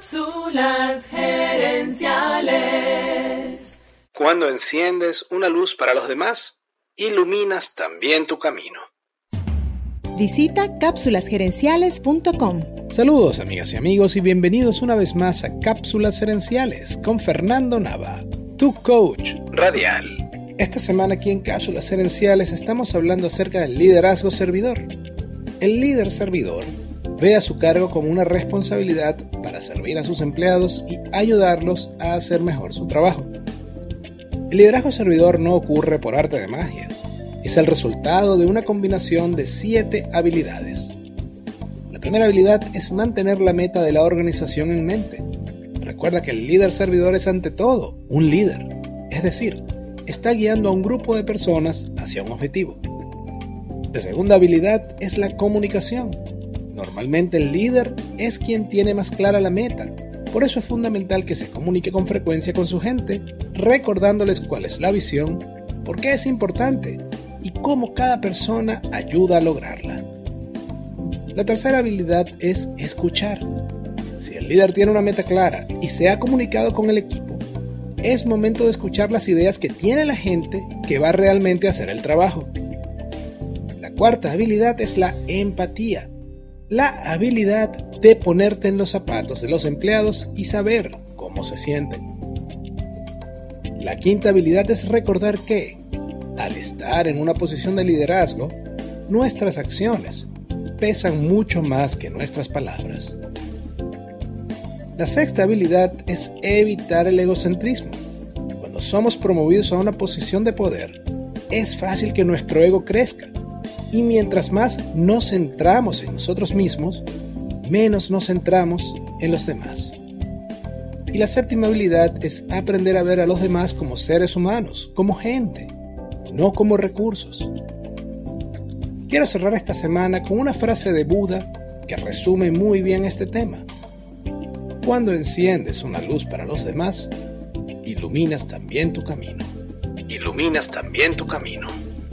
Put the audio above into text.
Cápsulas gerenciales. Cuando enciendes una luz para los demás, iluminas también tu camino. Visita cápsulasgerenciales.com. Saludos amigas y amigos y bienvenidos una vez más a Cápsulas Gerenciales con Fernando Nava, tu coach radial. Esta semana aquí en Cápsulas Gerenciales estamos hablando acerca del liderazgo servidor. El líder servidor ve a su cargo como una responsabilidad para servir a sus empleados y ayudarlos a hacer mejor su trabajo. El liderazgo servidor no ocurre por arte de magia, es el resultado de una combinación de siete habilidades. La primera habilidad es mantener la meta de la organización en mente. Recuerda que el líder servidor es ante todo un líder, es decir, está guiando a un grupo de personas hacia un objetivo. La segunda habilidad es la comunicación Normalmente el líder es quien tiene más clara la meta, por eso es fundamental que se comunique con frecuencia con su gente, recordándoles cuál es la visión, por qué es importante y cómo cada persona ayuda a lograrla. La tercera habilidad es escuchar. Si el líder tiene una meta clara y se ha comunicado con el equipo, es momento de escuchar las ideas que tiene la gente que va realmente a hacer el trabajo. La cuarta habilidad es la empatía la habilidad de ponerte en los zapatos de los empleados y saber cómo se sienten. La quinta habilidad es recordar que, al estar en una posición de liderazgo, nuestras acciones pesan mucho más que nuestras palabras. La sexta habilidad es evitar el egocentrismo. Cuando somos promovidos a una posición de poder, es fácil que nuestro ego crezca y mientras más nos centramos en nosotros mismos, menos nos centramos en los demás. Y la séptima habilidad es aprender a ver a los demás como seres humanos, como gente, no como recursos. Quiero cerrar esta semana con una frase de Buda que resume muy bien este tema. Cuando enciendes una luz para los demás, iluminas también tu camino. Iluminas también tu camino.